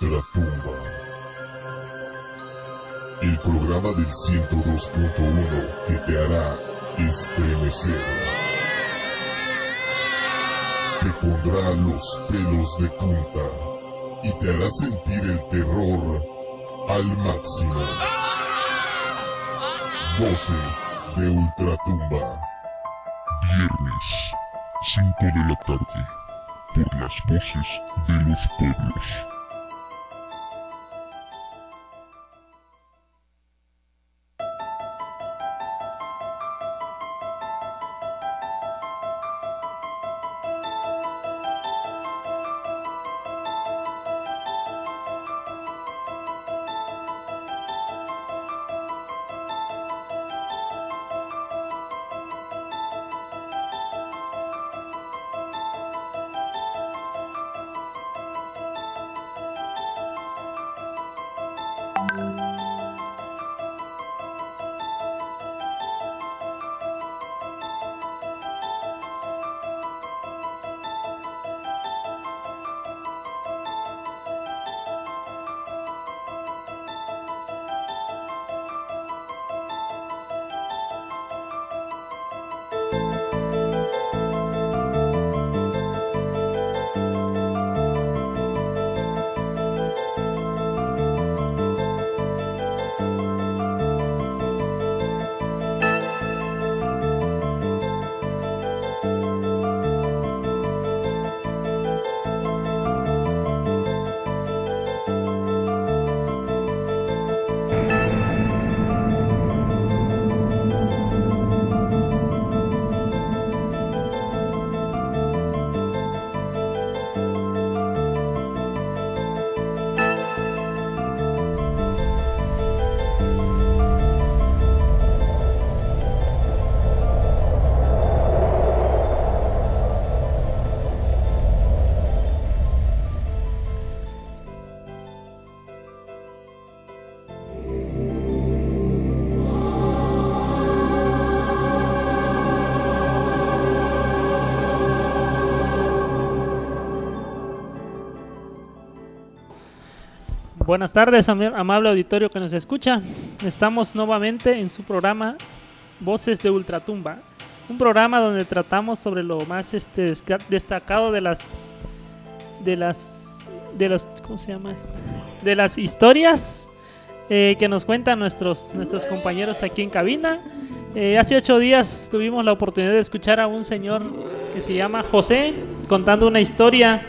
Ultratumba. El programa del 102.1 que te hará estremecer. Te pondrá los pelos de punta y te hará sentir el terror al máximo. Voces de Ultratumba. Viernes, 5 de la tarde, por las voces de los pueblos. Buenas tardes, amable auditorio que nos escucha. Estamos nuevamente en su programa Voces de Ultratumba, un programa donde tratamos sobre lo más este, destacado de las de las de los ¿cómo se llama? de las historias eh, que nos cuentan nuestros nuestros compañeros aquí en cabina. Eh, hace ocho días tuvimos la oportunidad de escuchar a un señor que se llama José contando una historia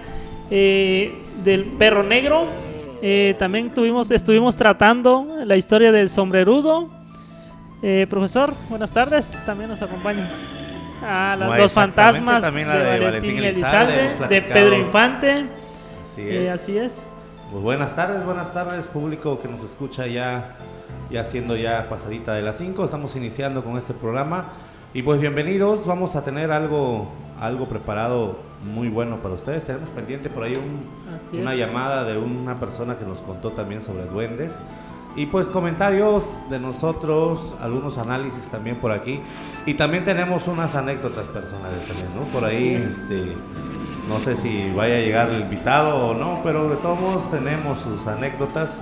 eh, del perro negro eh, también tuvimos, estuvimos tratando la historia del sombrerudo. Eh, profesor, buenas tardes, también nos acompaña. A los fantasmas de, Valentín, Elizalde, de Pedro Infante. Así eh, es. así es. Pues buenas tardes, buenas tardes, público que nos escucha ya, ya siendo ya pasadita de las 5. Estamos iniciando con este programa. Y pues bienvenidos, vamos a tener algo, algo preparado muy bueno para ustedes. Tenemos pendiente por ahí una llamada de una persona que nos contó también sobre duendes. Y pues comentarios de nosotros, algunos análisis también por aquí. Y también tenemos unas anécdotas personales también, ¿no? Por ahí, este, no sé si vaya a llegar el invitado o no, pero de todos modos tenemos sus anécdotas.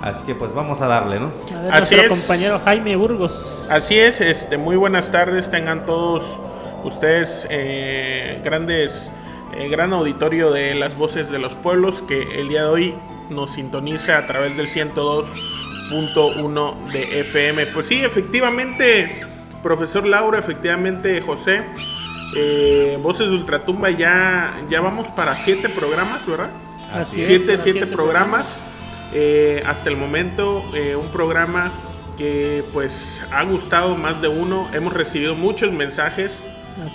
Así. que pues vamos a darle, ¿no? Así es. compañero Jaime Burgos. Así es, este, muy buenas tardes, tengan todos ustedes eh, grandes, eh, gran auditorio de las voces de los pueblos que el día de hoy nos sintoniza a través del 102.1 de FM. Pues sí, efectivamente, profesor Laura, efectivamente José, eh, Voces de Ultratumba ya, ya vamos para siete programas, ¿verdad? Así siete, es, siete, programas. Eh, hasta el momento, eh, un programa que pues ha gustado más de uno. Hemos recibido muchos mensajes,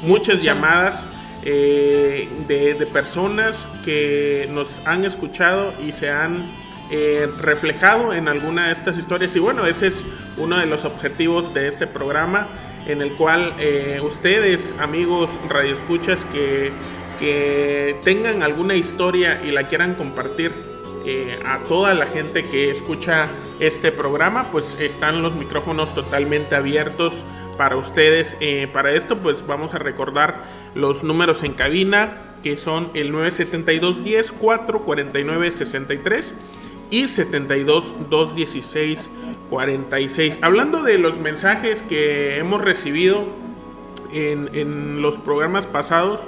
muchas llamadas eh, de, personas que nos han escuchado y se han reflejado en alguna de estas historias. Y bueno, ese es uno de los objetivos de este programa, en el cual ustedes, amigos radioescuchas, que, que tengan alguna historia y la quieran compartir eh, a toda la gente que escucha este programa, pues están los micrófonos totalmente abiertos para ustedes. Eh, para esto, pues vamos a recordar los números en cabina. que son el 972 10 449 63 y 72 216 46. Hablando de los mensajes que hemos recibido en, en, los programas pasados,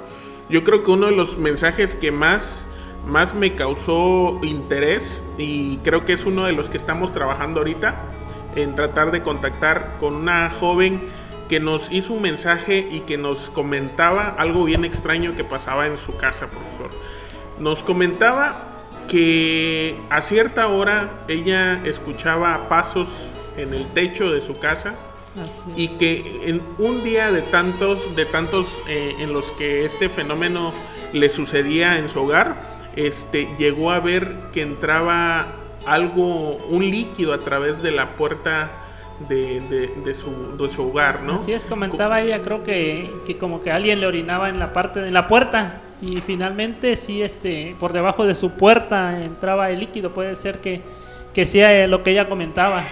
yo creo que uno de los mensajes que más, más me causó interés y creo que es uno de los que estamos trabajando ahorita en tratar de contactar con una joven que nos hizo un mensaje y que nos comentaba algo bien extraño que pasaba en su casa, profesor. Nos comentaba que a cierta hora ella escuchaba pasos en el techo de su casa y que en un día de tantos, de tantos eh, en los que este fenómeno le sucedía en su hogar, este, llegó a ver que entraba algo, un líquido a través de la puerta de, de, su, de, su, hogar, ¿no? Así es, comentaba ella, creo que, que, como que alguien le orinaba en la parte de la puerta y finalmente sí, este, por debajo de su puerta entraba el líquido, puede ser que, que sea lo que ella comentaba.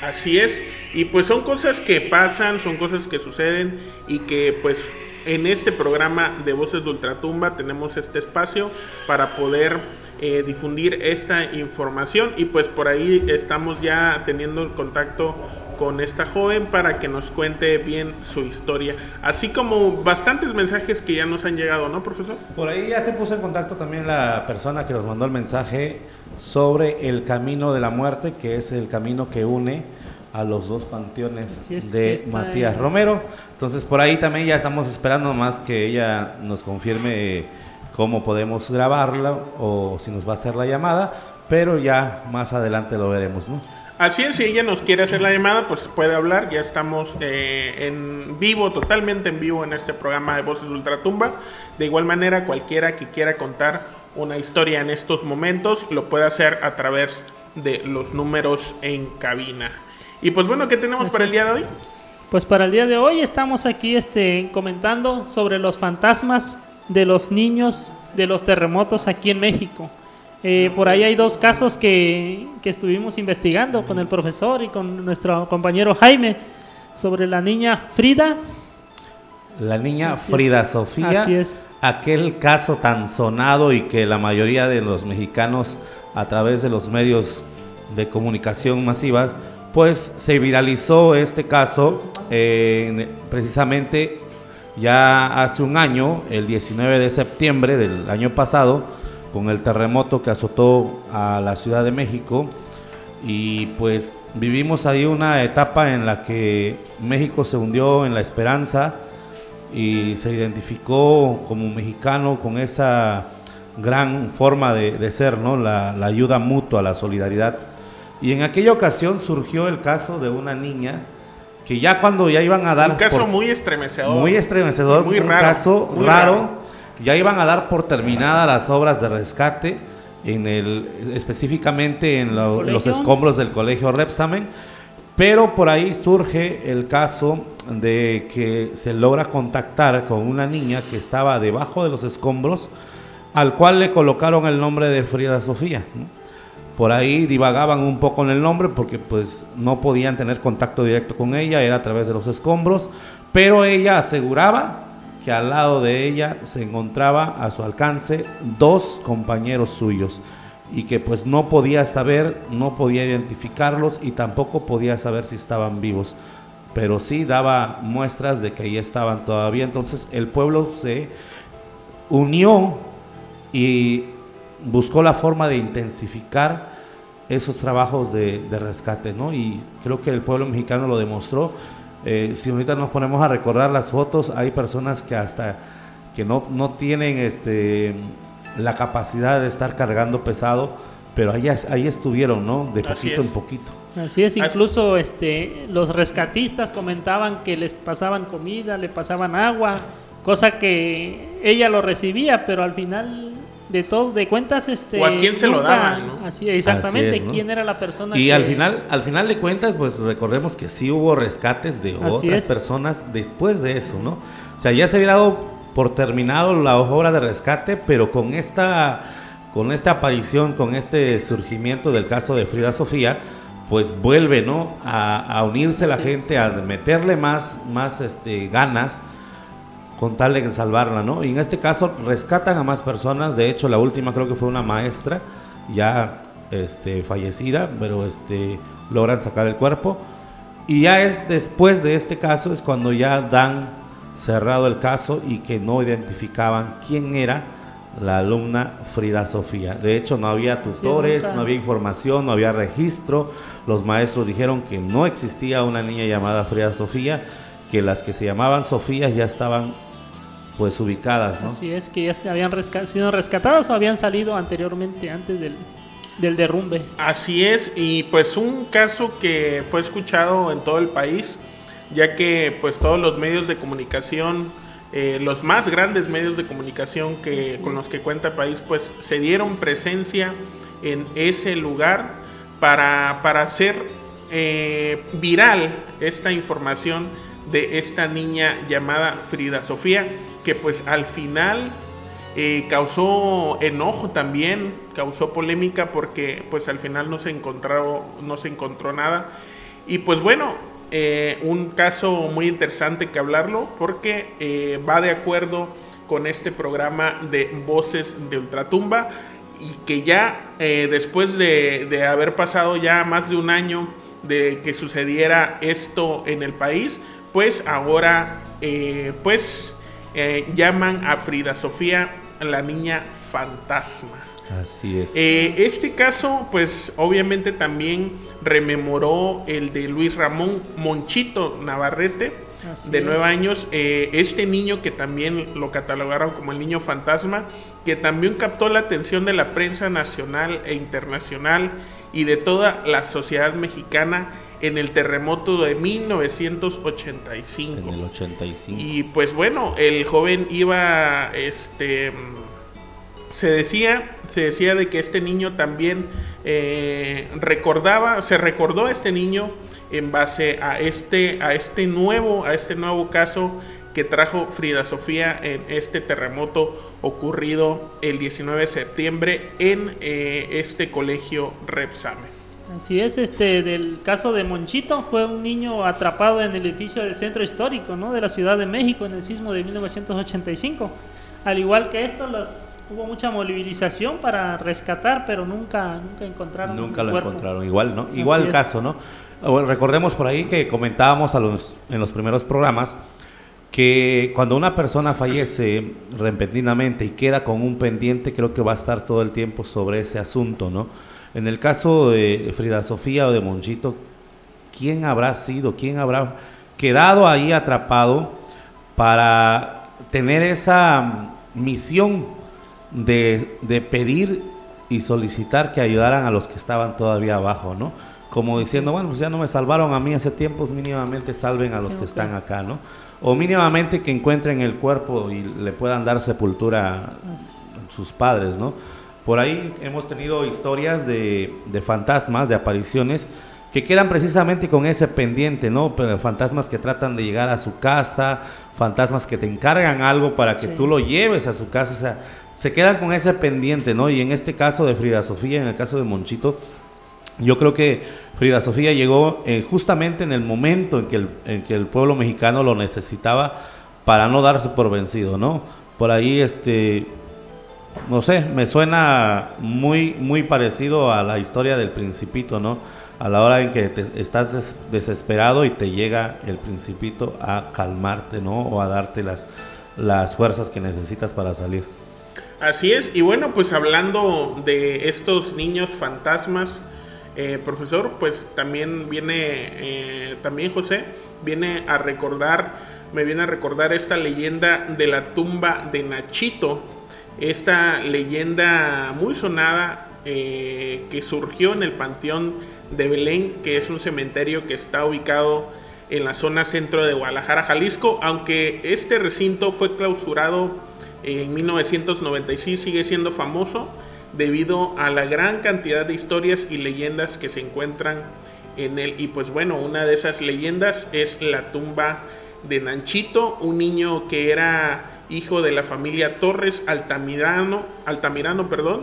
Así es, y pues son cosas que pasan, son cosas que suceden y que pues en este programa de Voces de Ultratumba tenemos este espacio para poder eh, difundir esta información y pues por ahí estamos ya teniendo contacto con esta joven para que nos cuente bien su historia, así como bastantes mensajes que ya nos han llegado, ¿no, profesor? Por ahí ya se puso en contacto también la persona que nos mandó el mensaje sobre el camino de la muerte, que es el camino que une a los dos panteones de Matías Romero. Entonces por ahí también ya estamos esperando más que ella nos confirme cómo podemos grabarla o si nos va a hacer la llamada, pero ya más adelante lo veremos, ¿no? Así es, si ella nos quiere hacer la llamada, pues puede hablar. Ya estamos eh, en vivo, totalmente en vivo en este programa de Voces de Ultratumba. De igual manera, cualquiera que quiera contar una historia en estos momentos lo puede hacer a través de los números en cabina. Y pues bueno, ¿qué tenemos para el día de hoy? Pues para el día de hoy estamos aquí este, comentando sobre los fantasmas de los niños de los terremotos aquí en México. Eh, por ahí hay dos casos que, que, estuvimos investigando con el profesor y con nuestro compañero Jaime sobre la niña Frida. La niña Frida Sofía. Así es. Aquel caso tan sonado y que la mayoría de los mexicanos a través de los medios de comunicación masivas, pues se viralizó este caso eh, precisamente ya hace un año, el 19 de septiembre del año pasado, con el terremoto que azotó a la Ciudad de México y pues vivimos ahí una etapa en la que México se hundió en la esperanza y se identificó como mexicano con esa gran forma de, ser, ¿no? La, la, ayuda mutua, la solidaridad. Y en aquella ocasión surgió el caso de una niña que ya cuando ya iban a dar... Un caso muy estremecedor. Muy estremecedor, muy un caso raro ya iban a dar por terminadas las obras de rescate en el específicamente en los escombros del colegio Repsamen, pero por ahí surge el caso de que se logra contactar con una niña que estaba debajo de los escombros, al cual le colocaron el nombre de Frida Sofía. Por ahí divagaban un poco en el nombre porque pues no podían tener contacto directo con ella, era a través de los escombros, pero ella aseguraba que al lado de ella se encontraba a su alcance dos compañeros suyos y que pues no podía saber, no podía identificarlos y tampoco podía saber si estaban vivos, pero sí daba muestras de que ahí estaban todavía. Entonces el pueblo se unió y buscó la forma de intensificar esos trabajos de, de rescate, ¿no? Y creo que el pueblo mexicano lo demostró eh, si ahorita nos ponemos a recordar las fotos, hay personas que hasta que no, no tienen este, la capacidad de estar cargando pesado, pero ahí, ahí estuvieron, ¿no? De poquito en poquito. Así es, incluso este, los rescatistas comentaban que les pasaban comida, le pasaban agua, cosa que ella lo recibía, pero al final de todo, de cuentas, este. O a quién se lo daban, ¿no? Así, exactamente, quién era la persona. Y al final, al final de cuentas, pues recordemos que sí hubo rescates de otras personas después de eso, ¿no? O sea, ya se había dado por terminado la obra de rescate, pero con esta, con esta aparición, con este surgimiento del caso de Frida Sofía, pues vuelve, ¿no? A, unirse la gente, a meterle más, más este, ganas con tal de salvarla, ¿no? Y en este caso rescatan a más personas, de hecho la última creo que fue una maestra ya este, fallecida, pero este, logran sacar el cuerpo. Y ya es después de este caso es cuando ya dan cerrado el caso y que no identificaban quién era la alumna Frida Sofía. De hecho, no había tutores, no había información, no había registro. Los maestros dijeron que no existía una niña llamada Frida Sofía, que las que se llamaban Sofía ya estaban pues ubicadas, ¿no? Así es, que ya habían sido rescatadas o habían salido anteriormente, antes del, del derrumbe. Así es, y pues un caso que fue escuchado en todo el país, ya que pues todos los medios de comunicación, eh, los más grandes medios de comunicación que, con los que cuenta el país, pues se dieron presencia en ese lugar para, para hacer eh, viral esta información de esta niña llamada Frida Sofía, que pues al final eh, causó enojo también, causó polémica porque pues al final no se encontró, no se encontró nada. Y pues bueno, eh, un caso muy interesante que hablarlo porque eh, va de acuerdo con este programa de Voces de Ultratumba y que ya después de, de haber pasado ya más de un año de que sucediera esto en el país, pues ahora pues llaman a Frida Sofía la niña fantasma. Así es. Eh, este caso, pues obviamente también rememoró el de Luis Ramón Monchito Navarrete, de nueve años. Eh, este niño que también lo catalogaron como el niño fantasma, que también captó la atención de la prensa nacional e internacional y de toda la sociedad mexicana en el terremoto de 1985. En el 85. Y pues bueno, el joven iba, este, se decía, se decía de que este niño también eh, recordaba, se recordó a este niño en base a este, a este nuevo, a este nuevo caso que trajo Frida Sofía en este terremoto ocurrido el 19 de septiembre en eh, este colegio Repsame. Así es, este del caso de Monchito fue un niño atrapado en el edificio del centro histórico, ¿no? de la Ciudad de México en el sismo de 1985. Al igual que esto, las, hubo mucha movilización para rescatar, pero nunca nunca encontraron Nunca lo encontraron, igual, ¿no? Igual el caso, ¿no? recordemos por ahí que comentábamos a los, en los primeros programas que cuando una persona fallece repentinamente y queda con un pendiente, creo que va a estar todo el tiempo sobre ese asunto, ¿no? En el caso de Frida Sofía o de Monchito, ¿quién habrá sido? ¿Quién habrá quedado ahí atrapado para tener esa misión de, pedir y solicitar que ayudaran a los que estaban todavía abajo, ¿no? Como diciendo, bueno, pues ya no me salvaron a mí hace tiempos, mínimamente salven a los que están acá, ¿no? O mínimamente que encuentren el cuerpo y le puedan dar sepultura a sus padres, ¿no? Por ahí hemos tenido historias de, fantasmas, de apariciones, que quedan precisamente con ese pendiente, ¿no? fantasmas que tratan de llegar a su casa, fantasmas que te encargan algo para que tú lo lleves a su casa, o sea, se quedan con ese pendiente, ¿no? Y en este caso de Frida Sofía, en el caso de Monchito, yo creo que Frida Sofía llegó eh, justamente en el momento en que el, en que el pueblo mexicano lo necesitaba para no darse por vencido, ¿no? Por ahí, este, no sé, me suena muy, muy parecido a la historia del principito, ¿no? A la hora en que estás desesperado y te llega el principito a calmarte, ¿no? O a darte las, las fuerzas que necesitas para salir. Así es, y bueno, pues hablando de estos niños fantasmas, eh, profesor, pues también viene, eh, también José, viene a recordar, me viene a recordar esta leyenda de la tumba de Nachito, esta leyenda muy sonada eh, que surgió en el Panteón de Belén, que es un cementerio que está ubicado en la zona centro de Guadalajara, Jalisco, aunque este recinto fue clausurado en 1996, sigue siendo famoso debido a la gran cantidad de historias y leyendas que se encuentran en él. Y pues bueno, una de esas leyendas es la tumba de Nanchito, un niño que era hijo de la familia Torres Altamirano, Altamirano, perdón,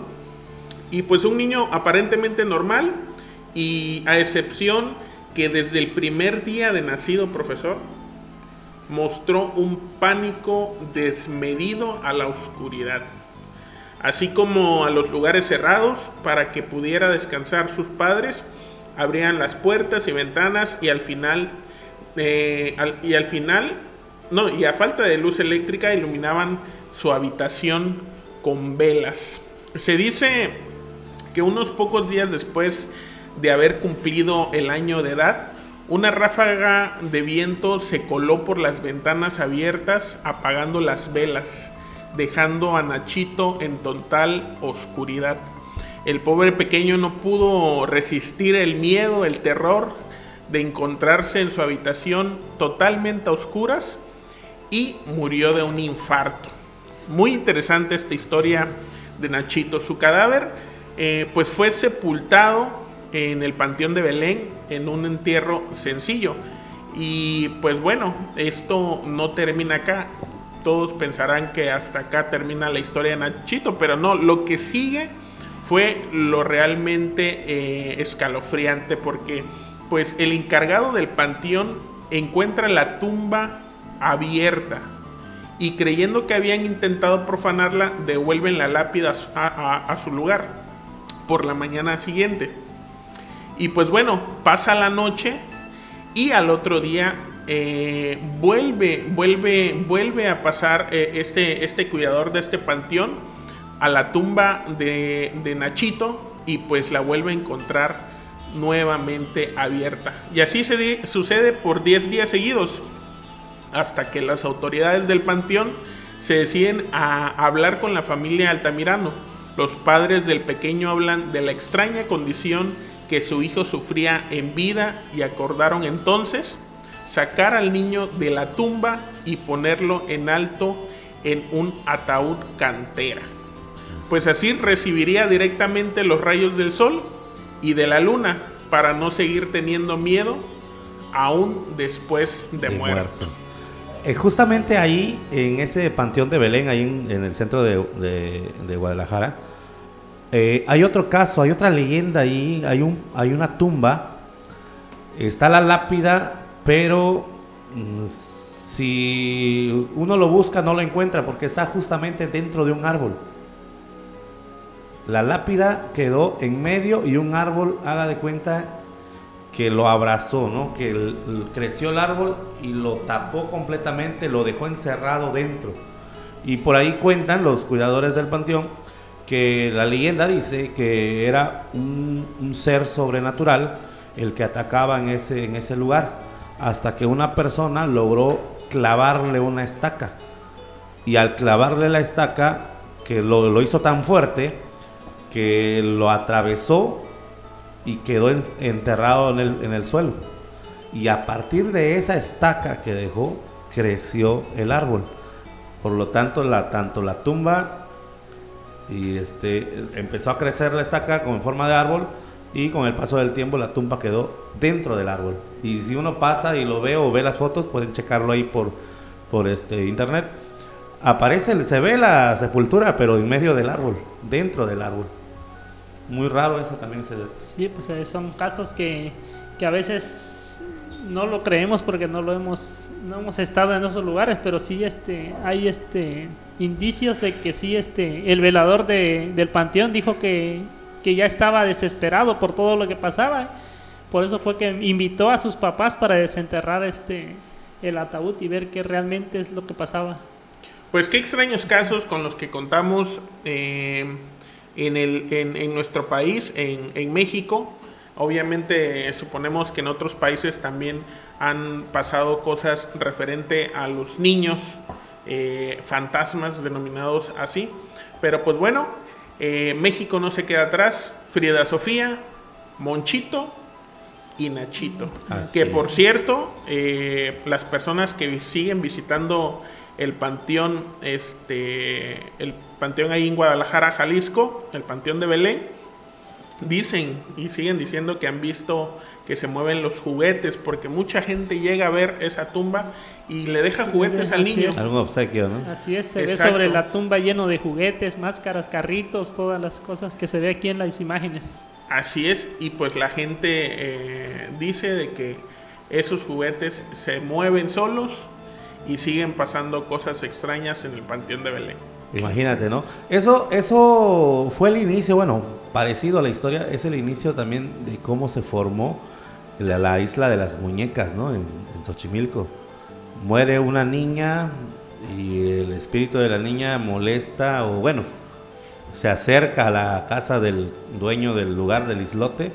y pues un niño aparentemente normal y a excepción que desde el primer día de nacido, profesor, mostró un pánico desmedido a la oscuridad, así como a los lugares cerrados para que pudiera descansar sus padres, abrían las puertas y ventanas y al final eh, y al final no y a falta de luz eléctrica iluminaban su habitación con velas. Se dice que unos pocos días después de haber cumplido el año de edad, una ráfaga de viento se coló por las ventanas abiertas apagando las velas, dejando a Nachito en total oscuridad. El pobre pequeño no pudo resistir el miedo, el terror de encontrarse en su habitación totalmente a oscuras y murió de un infarto. Muy interesante esta historia de Nachito. Su cadáver eh, pues fue sepultado en el Panteón de Belén en un entierro sencillo. Y pues bueno, esto no termina acá. Todos pensarán que hasta acá termina la historia de Nachito, pero no, lo que sigue fue lo realmente eh, escalofriante porque pues el encargado del panteón encuentra la tumba abierta y creyendo que habían intentado profanarla, devuelven la lápida a, su lugar por la mañana siguiente. Y pues bueno, pasa la noche y al otro día eh, vuelve, vuelve, vuelve a pasar eh, este, este cuidador de este panteón a la tumba de, de Nachito y pues la vuelve a encontrar nuevamente abierta. Y así se sucede por 10 días seguidos hasta que las autoridades del panteón se deciden a hablar con la familia Altamirano. Los padres del pequeño hablan de la extraña condición que su hijo sufría en vida y acordaron entonces sacar al niño de la tumba y ponerlo en alto en un ataúd cantera. Pues así recibiría directamente los rayos del sol y de la luna para no seguir teniendo miedo aún después de, muerto. Eh, justamente ahí, en ese panteón de Belén, ahí en, el centro de, Guadalajara, eh, hay otro caso, hay otra leyenda ahí, hay, un, hay una tumba, está la lápida, pero mm, si uno lo busca no lo encuentra porque está justamente dentro de un árbol. La lápida quedó en medio y un árbol, haga de cuenta, que lo abrazó, ¿no? Que creció el árbol y lo tapó completamente, lo dejó encerrado dentro. Y por ahí cuentan los cuidadores del panteón que la leyenda dice que era un, ser sobrenatural el que atacaba en ese, en ese lugar, hasta que una persona logró clavarle una estaca. Y al clavarle la estaca, que lo, lo hizo tan fuerte, que lo atravesó y quedó enterrado en el, en el suelo. Y a partir de esa estaca que dejó, creció el árbol. Por lo tanto, la, tanto la tumba y este, empezó a crecer la estaca como en forma de árbol y con el paso del tiempo la tumba quedó dentro del árbol. Y si uno pasa y lo ve o ve las fotos, pueden checarlo ahí por, por este internet. Aparece, se ve la sepultura, pero en medio del árbol, dentro del árbol muy raro eso también se Sí, pues eh, son casos que, que, a veces no lo creemos porque no lo hemos no hemos estado en esos lugares, pero sí este hay este indicios de que sí este el velador de, del panteón dijo que, que ya estaba desesperado por todo lo que pasaba. Por eso fue que invitó a sus papás para desenterrar este el ataúd y ver qué realmente es lo que pasaba. Pues qué extraños casos con los que contamos eh, en, el, en, nuestro país, en, México. Obviamente suponemos que en otros países también han pasado cosas referente a los niños eh, fantasmas denominados así. Pero pues bueno, eh, México no se queda atrás. Frida Sofía, Monchito y Nachito. que por cierto, eh, las personas que siguen visitando el panteón, este, el panteón ahí en Guadalajara, Jalisco, el panteón de Belén, dicen y siguen diciendo que han visto que se mueven los juguetes, porque mucha gente llega a ver esa tumba y le deja juguetes al niño. Algún obsequio, ¿no? Así es, se ve sobre la tumba lleno de juguetes, máscaras, carritos, todas las cosas que se ve aquí en las imágenes. Así es, y pues la gente eh, dice de que esos juguetes se mueven solos y siguen pasando cosas extrañas en el Panteón de Belén. Imagínate, ¿no? Eso, eso fue el inicio, bueno, parecido a la historia, es el inicio también de cómo se formó la, isla de las muñecas, ¿no? En, en, Xochimilco. Muere una niña y el espíritu de la niña molesta, o bueno, se acerca a la casa del dueño del lugar del islote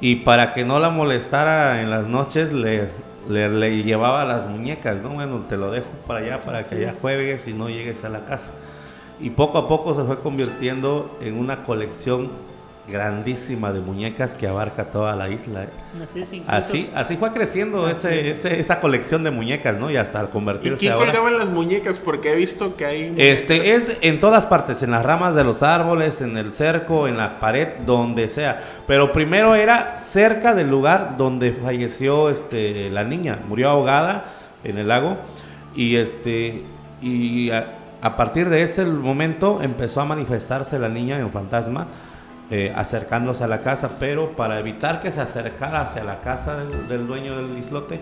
y para que no la molestara en las noches le, le, llevaba las muñecas, ¿no? Bueno, te lo dejo para allá para que allá juegues y no llegues a la casa. Y poco a poco se fue convirtiendo en una colección grandísima de muñecas que abarca toda la isla. ¿eh? Así, así, fue creciendo ese, esa colección de muñecas, ¿no? Y hasta al convertirse ¿Y quién colgaban las muñecas? Porque he visto que hay... Este, es en todas partes, en las ramas de los árboles, en el cerco, en la pared, donde sea. Pero primero era cerca del lugar donde falleció este, la niña. Murió ahogada en el lago. Y este... Y a, a partir de ese momento empezó a manifestarse la niña en fantasma eh, acercándose a la casa, pero para evitar que se acercara hacia la casa del, dueño del islote,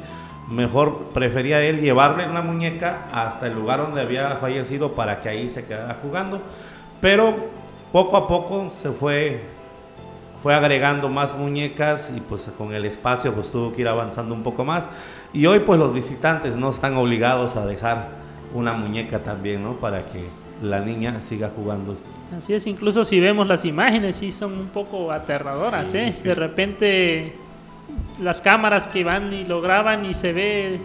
mejor prefería él llevarle una muñeca hasta el lugar donde había fallecido para que ahí se quedara jugando. Pero poco a poco se fue, fue agregando más muñecas y pues con el espacio pues tuvo que ir avanzando un poco más. Y hoy pues los visitantes no están obligados a dejar una muñeca también, ¿no? Para que la niña siga jugando. Así es, incluso si vemos las imágenes, sí son un poco aterradoras, ¿eh? De repente las cámaras que van y lo graban y se ve,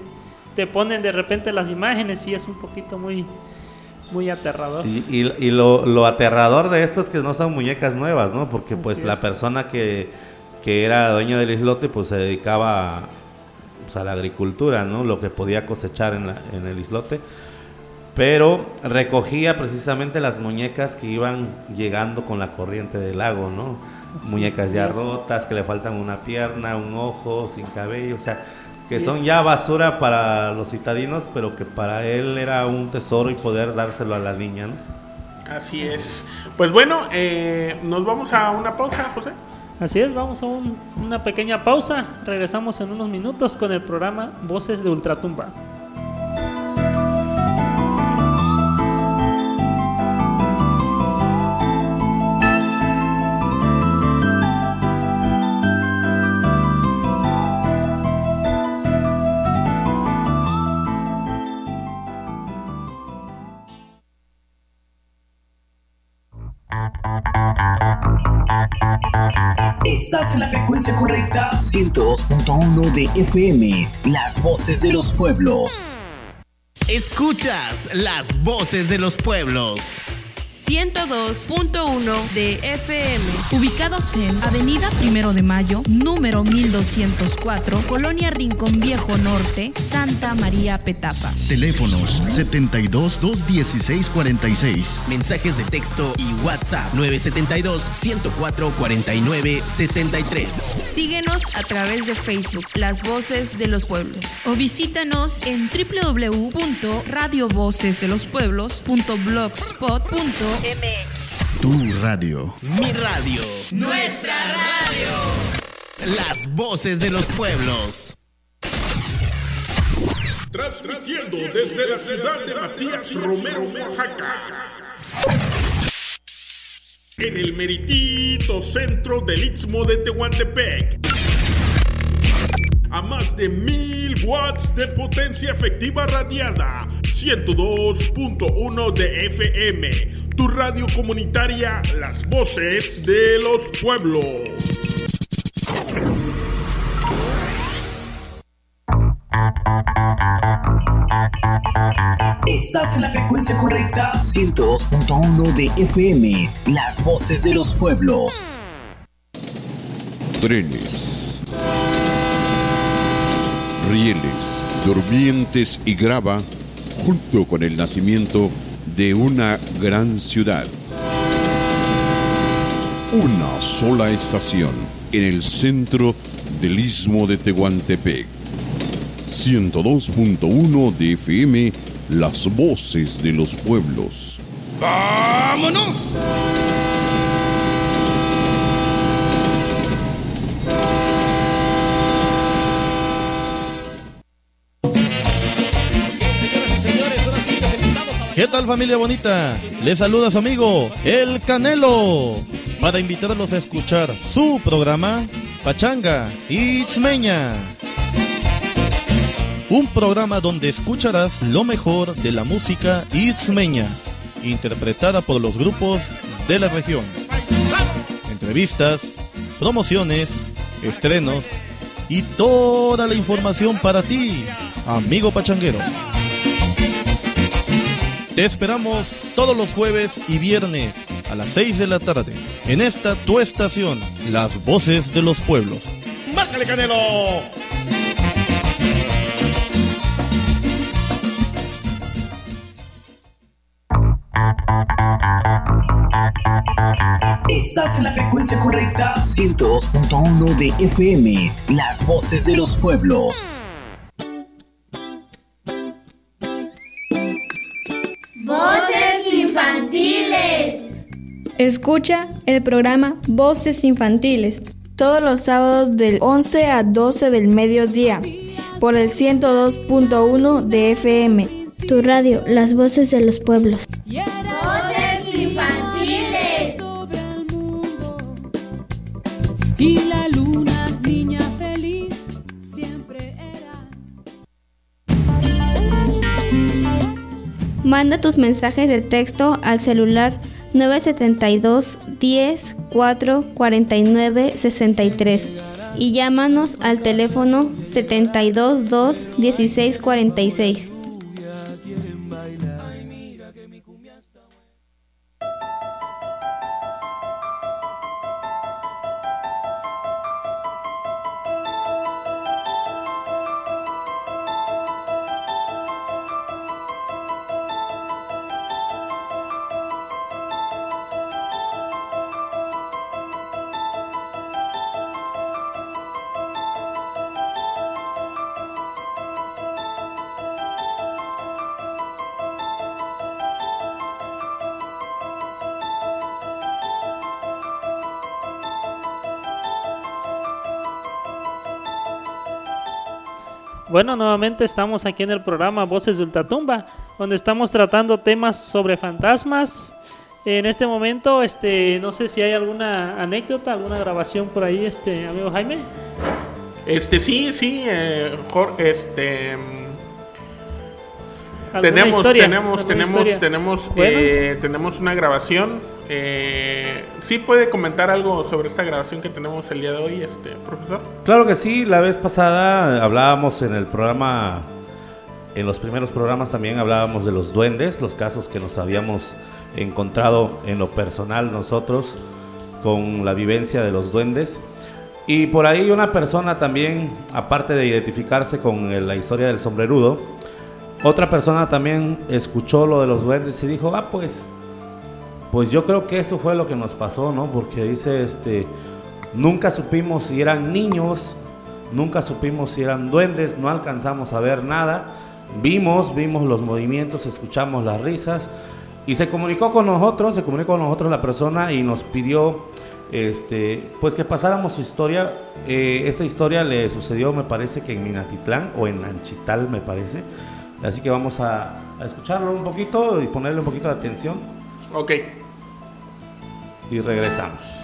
te ponen de repente las imágenes y es un poquito muy, muy aterrador. Y, lo, aterrador de esto es que no son muñecas nuevas, ¿no? Porque pues la persona que, que, era dueño del islote pues se dedicaba pues, a la agricultura, ¿no? Lo que podía cosechar en, la, en el islote pero recogía precisamente las muñecas que iban llegando con la corriente del lago, ¿no? Muñecas ya rotas, que le faltan una pierna, un ojo, sin cabello, o sea, que son ya basura para los citadinos, pero que para él era un tesoro y poder dárselo a la niña, ¿no? Así es. Pues bueno, eh, nos vamos a una pausa, José. Así es, vamos a una pequeña pausa. Regresamos en unos minutos con el programa Voces de Ultratumba. Estás en la frecuencia correcta 102.1 de FM, las voces de los pueblos. Escuchas las voces de los pueblos. 102.1 de FM. Ubicados en Avenida Primero de Mayo, número 1204, Colonia Rincón Viejo Norte, Santa María Petapa. Teléfonos 72 216 46. Mensajes de texto y WhatsApp 972 104 49 63. Síguenos a través de Facebook, Las Voces de los Pueblos. O visítanos en www.radiovocesdelospueblos.blogspot.com tu radio. Mi radio. Nuestra radio. Las voces de los pueblos. Transmitiendo desde la ciudad de Matías Romero, Oaxaca. En el meritito centro del Istmo de Tehuantepec. A más de mil watts de potencia efectiva radiada 102.1 de FM, tu radio comunitaria Las Voces de los Pueblos. Estás en la frecuencia correcta 102.1 de FM, Las Voces de los Pueblos. Trenes, rieles, durmientes y grava junto con el nacimiento de una gran ciudad. Una sola estación en el centro del istmo de Tehuantepec. 102.1 de FM, las voces de los pueblos. ¡Vámonos! Familia bonita? Les saluda su amigo El Canelo para invitarlos a escuchar su programa Pachanga Itzmeña. Un programa donde escucharás lo mejor de la música itzmeña, interpretada por los grupos de la región. Entrevistas, promociones, estrenos y toda la información para ti, amigo pachanguero. Te esperamos todos los jueves y viernes a las 6 de la tarde en esta tu estación, Las Voces de los Pueblos. ¡Márcale Canelo! Estás en la frecuencia correcta 102.1 de FM, Las Voces de los Pueblos. Escucha el programa Voces Infantiles todos los sábados del 11 a 12 del mediodía por el 102.1 de FM. Tu radio, las voces de los pueblos. Voces infantiles. Y la luna, niña feliz, siempre era. Manda tus mensajes de texto al celular 972 10 4 49 63 y llámanos al teléfono 72 2 16 46. Bueno, nuevamente estamos aquí en el programa Voces de Ultratumba, donde estamos tratando temas sobre fantasmas. En este momento, este, no sé si hay alguna anécdota, alguna grabación por ahí, este, amigo Jaime. Este, sí, sí, eh, este, tenemos, tenemos, tenemos, tenemos, eh, tenemos una grabación. Eh, ¿Sí puede comentar algo sobre esta grabación que tenemos el día de hoy, este profesor? Claro que sí. La vez pasada hablábamos en el programa, en los primeros programas también hablábamos de los duendes, los casos que nos habíamos encontrado en lo personal nosotros con la vivencia de los duendes. Y por ahí una persona también, aparte de identificarse con la historia del sombrerudo, otra persona también escuchó lo de los duendes y dijo, ah, pues, pues yo creo que eso fue lo que nos pasó, ¿no? Porque dice, este, nunca supimos si eran niños, nunca supimos si eran duendes, no alcanzamos a ver nada. Vimos, vimos los movimientos, escuchamos las risas y se comunicó con nosotros, se comunicó con nosotros la persona y nos pidió, este, pues que pasáramos su historia. Eh, esta historia le sucedió, me parece que en Minatitlán o en Anchital, me parece. Así que vamos a, escucharlo un poquito y ponerle un poquito de atención. Ok. Y regresamos.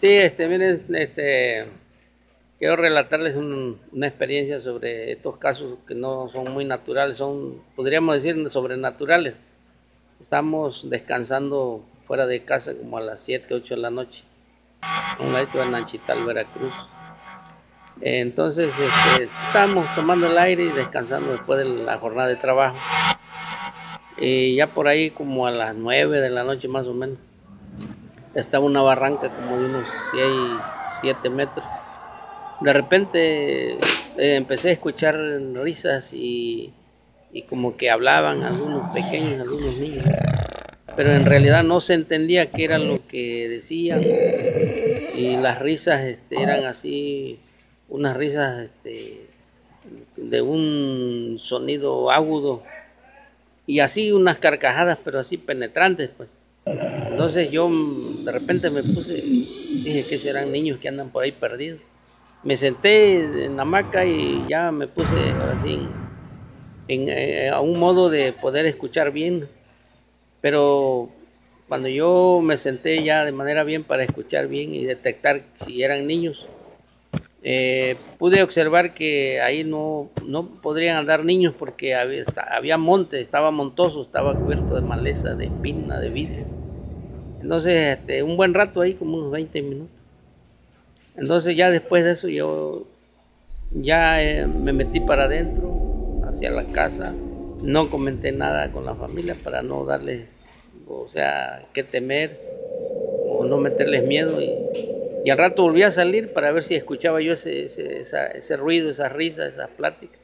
Sí, este, miren, este, quiero relatarles una experiencia sobre estos casos que no son muy naturales, son, podríamos decir, sobrenaturales. Estamos descansando fuera de casa como a las 7, 8 de la noche, un lado de Nanchital, Veracruz. Entonces este, estamos tomando el aire y descansando después de la jornada de trabajo. Y ya por ahí como a las 9 de la noche más o menos, estaba una barranca como de unos 6, 7 metros de repente eh, empecé a escuchar risas y, como que hablaban algunos pequeños, algunos niños, pero en realidad no se entendía qué era lo que decían y las risas este, eran así, unas risas este, de un sonido agudo y así unas carcajadas, pero así penetrantes, pues. Entonces yo de repente me puse, dije que serán niños que andan por ahí perdidos. Me senté en la hamaca y ya me puse así en, eh, a un modo de poder escuchar bien. Pero cuando yo me senté ya de manera bien para escuchar bien y detectar si eran niños, eh, pude observar que ahí no, no podrían andar niños porque había, había monte, estaba montoso, estaba cubierto de maleza, de espina, de vidrio. Entonces, este, un buen rato ahí, como unos 20 minutos. Entonces ya después de eso yo ya eh, me metí para adentro, hacia la casa. No comenté nada con la familia para no darles, o sea, que temer o no meterles miedo y al rato volví a salir para ver si escuchaba yo ese, ese, ruido, esa risa, esas pláticas.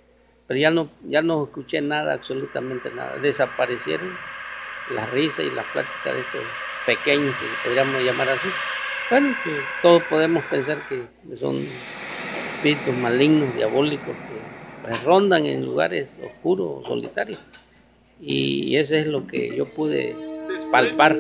Pero ya no, ya no escuché nada, absolutamente nada. Desaparecieron las risas y las pláticas de estos pequeños, que podríamos llamar así. Bueno, todos podemos pensar que son espíritus malignos, diabólicos, que pues, rondan en lugares oscuros, solitarios. Y eso es lo que yo pude palpar.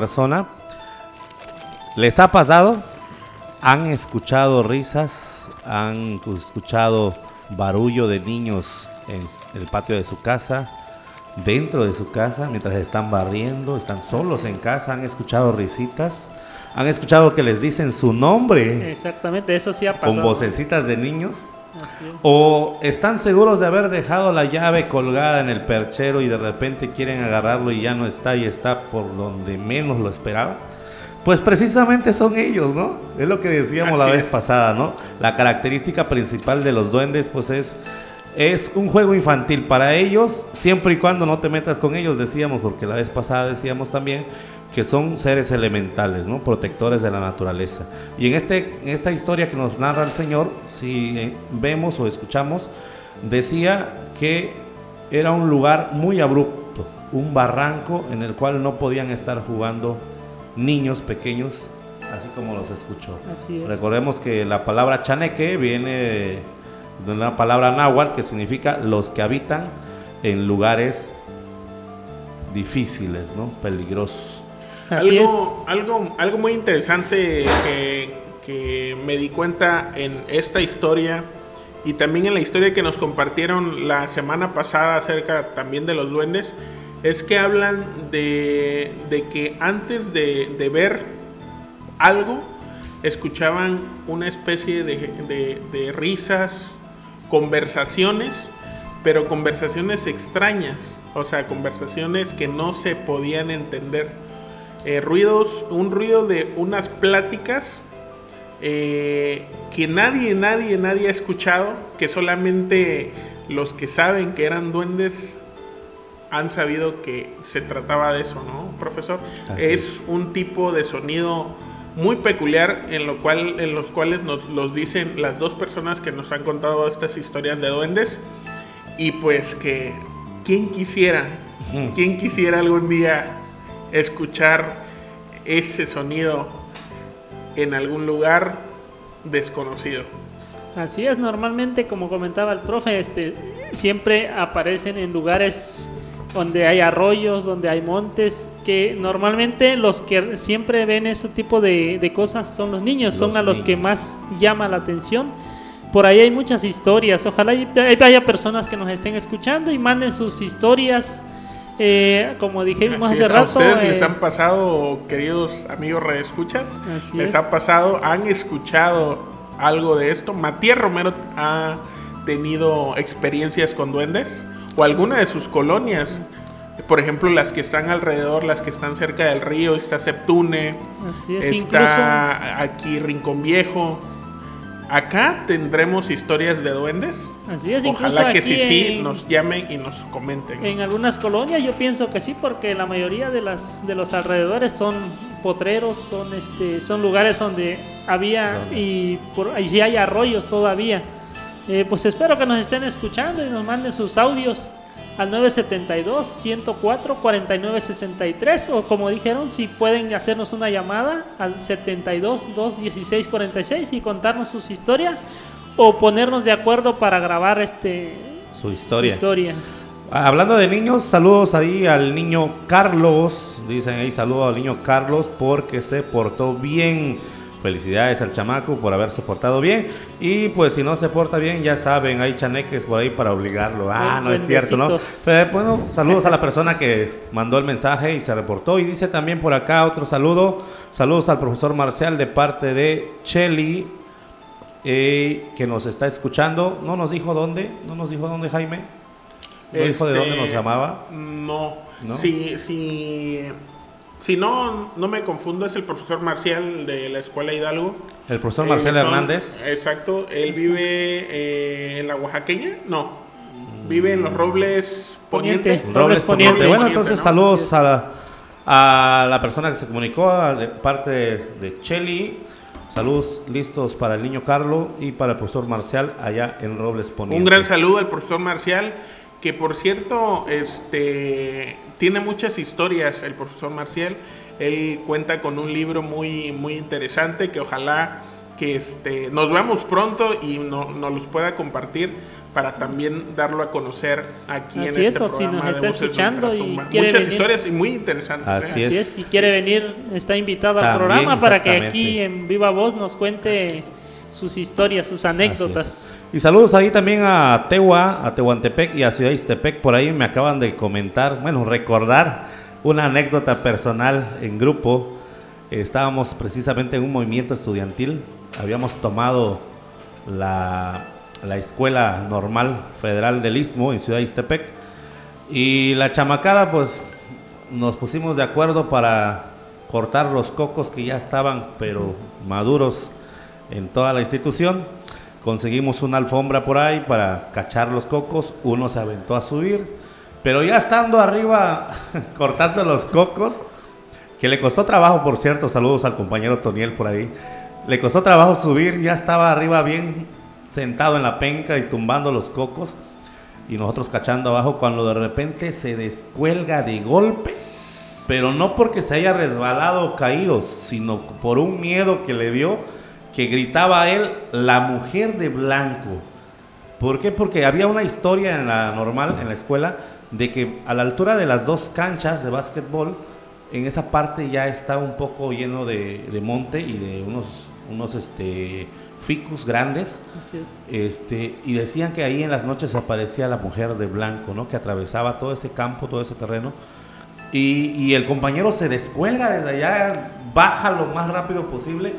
Persona. ¿Les ha pasado? ¿Han escuchado risas? ¿Han escuchado barullo de niños en el patio de su casa? Dentro de su casa, mientras están barriendo, están solos en casa, han escuchado risitas, han escuchado que les dicen su nombre. Exactamente, eso sí ha pasado. Con vocecitas de niños. O están seguros de haber dejado la llave colgada en el perchero y de repente quieren agarrarlo y ya no está y está por donde menos lo esperaba. Pues precisamente son ellos, ¿no? Es lo que decíamos la vez pasada, ¿no? La característica principal de los duendes pues es es un juego infantil para ellos, siempre y cuando no te metas con ellos, decíamos, porque la vez pasada decíamos también que son seres elementales, ¿no? protectores de la naturaleza. Y en, este, en esta historia que nos narra el Señor, si eh, vemos o escuchamos, decía que era un lugar muy abrupto, un barranco en el cual no podían estar jugando niños pequeños, así como los escuchó. Recordemos que la palabra chaneque viene de una palabra náhuatl que significa los que habitan en lugares difíciles, ¿no? peligrosos algo, algo, algo muy interesante que, me di cuenta en esta historia y también en la historia que nos compartieron la semana pasada acerca también de los duendes, es que hablan de, que antes de, ver algo, escuchaban una especie de, de risas, conversaciones, pero conversaciones extrañas, o sea, conversaciones que no se podían entender eh, ruidos, un ruido de unas pláticas eh, que nadie, nadie, nadie ha escuchado, que solamente los que saben que eran duendes han sabido que se trataba de eso, ¿no, profesor? es un tipo de sonido muy peculiar en lo cual en los cuales nos los dicen las dos personas que nos han contado estas historias de duendes. Y pues que quién quisiera quién quisiera algún día escuchar ese sonido en algún lugar desconocido. Así es, normalmente como comentaba el profe, este, siempre aparecen en lugares donde hay arroyos, donde hay montes, que normalmente los que siempre ven ese tipo de, cosas son los niños, son a los que más llama la atención. Por ahí hay muchas historias, ojalá haya personas que nos estén escuchando y manden sus historias eh, como dijimos hace rato. ¿A ustedes les eh, han pasado, queridos amigos redescuchas? ¿Les ha pasado? ¿Han escuchado algo de esto? Matías Romero ha tenido experiencias con duendes o alguna de sus colonias. Por ejemplo, las que están alrededor, las que están cerca del río, está Septune, está aquí Rincón Viejo. Acá tendremos historias de duendes. Así es, Ojalá que aquí sí, sí, en- nos llamen y nos comenten. En algunas colonias yo pienso que sí, porque la mayoría de las de los alrededores son potreros, son este, son lugares donde había y por y sí hay arroyos todavía. Eh, pues espero que nos estén escuchando y nos manden sus audios al 972 104 4963 o como dijeron si pueden hacernos una llamada al 72 216 46 y contarnos sus historias o ponernos de acuerdo para grabar este Su historia. su historia. Ah, Hablando de niños, saludos ahí al niño Carlos. Dicen ahí saludos al niño Carlos porque se portó bien. Felicidades al chamaco por haberse portado bien. Y pues si no se porta bien, ya saben, hay chaneques por ahí para obligarlo. Ah, no es cierto, ¿no? Pero, bueno, saludos a la persona que mandó el mensaje y se reportó. Y dice también por acá otro saludo. Saludos al profesor Marcial de parte de Chelly. eh, que nos está escuchando. No nos dijo dónde. No nos dijo dónde, Jaime. ¿No dijo de Este, dónde nos llamaba? No. ¿No? Si, si, si no, no me confundo, es el profesor Marcial de la Escuela Hidalgo. El profesor Eh, son- Hernández. Exacto. Él vive eh, en la Oaxaqueña. No. Vive en los Robles Poniente. Poniente. Robles Robles Poniente. Poniente. Bueno, Poniente, entonces ¿no? saludos a la, a la persona que se comunicó a- de parte de, de Cheli. Saludos listos para el niño Carlos y para el profesor Marcial allá en Robles Poniente. Un gran saludo al profesor Marcial, que por cierto, este tiene muchas historias el profesor Marcial. Él cuenta con un libro muy, muy interesante que ojalá que este, nos veamos pronto y no- nos los pueda compartir para también darlo a conocer aquí en Así este es, o si nos programa está escuchando y quiere Muchas venir. historias y muy interesantes. ¿eh? Así Así es, si quiere venir, está invitado al programa para que aquí en Viva Voz nos cuente sus historias, sus anécdotas. Y saludos ahí también a Tehua, a Tehuantepec y a Ciudad Ixtepec. Por ahí me acaban de comentar, bueno, recordar una anécdota personal en grupo. Estábamos precisamente en un movimiento estudiantil. Habíamos tomado la, la Escuela Normal Federal del Istmo en Ciudad Ixtepec. Y la chamacada, pues nos pusimos de acuerdo para cortar los cocos que ya estaban, pero maduros en toda la institución. Conseguimos una alfombra por ahí para cachar los cocos. Uno se aventó a subir, pero ya estando arriba cortando los cocos, que le costó trabajo, por cierto, saludos al compañero Toniel por ahí. Le costó trabajo subir, ya estaba arriba bien sentado en la penca y tumbando los cocos. Y nosotros cachando abajo cuando de repente se descuelga de golpe. Pero no porque se haya resbalado o caído, sino por un miedo que le dio, que gritaba a él, la mujer de blanco. ¿Por qué? Porque había una historia en la normal, en la escuela, de que a la altura de las dos canchas de básquetbol, en esa parte ya está un poco lleno de, de monte y de unos, unos este, ficus grandes. Así es. Este, y decían que ahí en las noches aparecía la mujer de blanco, ¿no? Que atravesaba todo ese campo, todo ese terreno. Y, y el compañero se descuelga desde allá, baja lo más rápido posible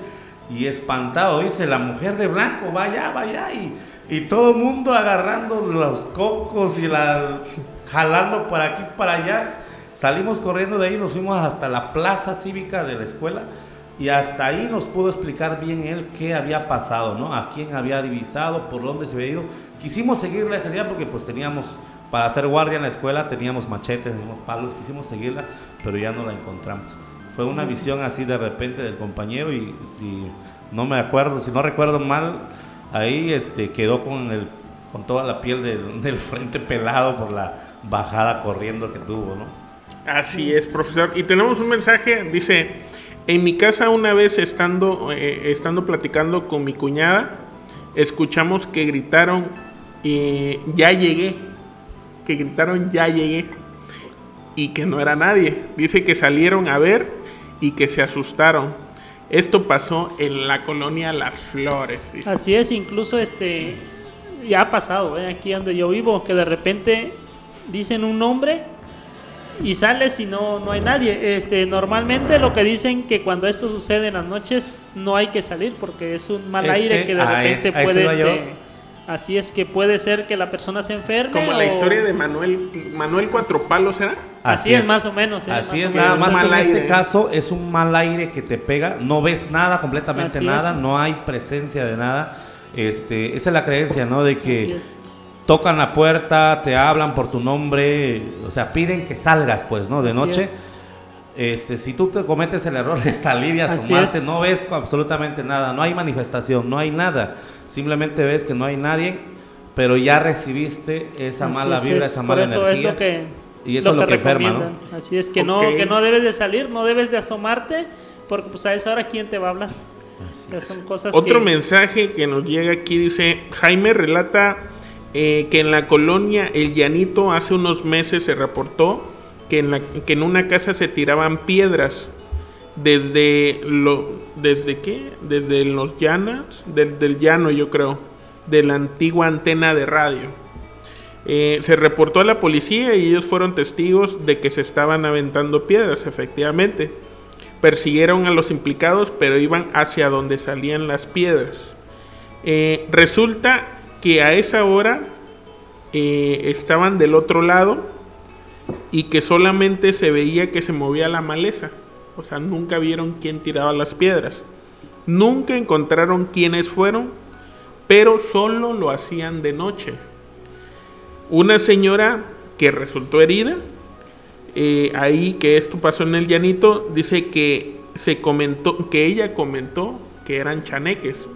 y espantado dice, la mujer de blanco, vaya, vaya. Y, y todo el mundo agarrando los cocos y la, jalando para aquí, para allá. Salimos corriendo de ahí, nos fuimos hasta la plaza cívica de la escuela y hasta ahí nos pudo explicar bien él qué había pasado, ¿no? A quién había divisado, por dónde se había ido. Quisimos seguirla ese día porque pues teníamos, para hacer guardia en la escuela, teníamos machetes, teníamos palos, quisimos seguirla, pero ya no la encontramos. Fue una visión así de repente del compañero y si no me acuerdo, si no recuerdo mal, ahí este, quedó con, el, con toda la piel del, frente pelado por la bajada corriendo que tuvo, ¿no? Así es, profesor. Y tenemos un mensaje, dice, en mi casa una vez estando, eh, estando platicando con mi cuñada, escuchamos que gritaron, y ya llegué, que gritaron, ya llegué, y que no era nadie. Dice que salieron a ver y que se asustaron. Esto pasó en la colonia Las Flores. dice. Así es, incluso este ya ha pasado, ¿eh? aquí donde yo vivo, que de repente dicen un nombre y sales y no, no hay nadie. Este, normalmente lo que dicen que cuando esto sucede en las noches no hay que salir porque es un mal Este, aire que de repente es- puede este, así es que puede ser que la persona se enferme Como la historia de Manuel, Manuel Cuatro Palos, ¿era? Así es, más o menos, ¿eh? Así Más es, nada más que Mal en aire. este caso es un mal aire que te pega, no ves nada, completamente Así nada, es. no hay presencia de nada. Este, esa es la creencia, ¿no? De que tocan la puerta, te hablan por tu nombre, o sea, piden que salgas, pues, ¿no? De noche. Este, si tú te cometes el error de salir y asomarte, no ves absolutamente nada, no hay manifestación, no hay nada. Simplemente ves que no hay nadie, pero ya recibiste esa mala vibra, esa mala energía. Y eso es lo que enferma, ¿no? Así es que no que no debes de salir, no debes de asomarte, porque pues a esa hora quién te va a hablar. son cosas Otro mensaje que nos llega aquí dice, Jaime relata eh, que en la colonia El Llanito hace unos meses se reportó que en, la, que en una casa se tiraban piedras. Desde lo desde qué desde los llanos desde el llano yo creo de la antigua antena de radio eh, se reportó a la policía y ellos fueron testigos de que se estaban aventando piedras efectivamente persiguieron a los implicados pero iban hacia donde salían las piedras eh, resulta que a esa hora eh, estaban del otro lado y que solamente se veía que se movía la maleza. O sea, nunca vieron quién tiraba las piedras. Nunca encontraron quiénes fueron, pero solo lo hacían de noche. Una señora que resultó herida, eh, ahí que esto pasó en el llanito, dice que se comentó, que ella comentó que eran chaneques,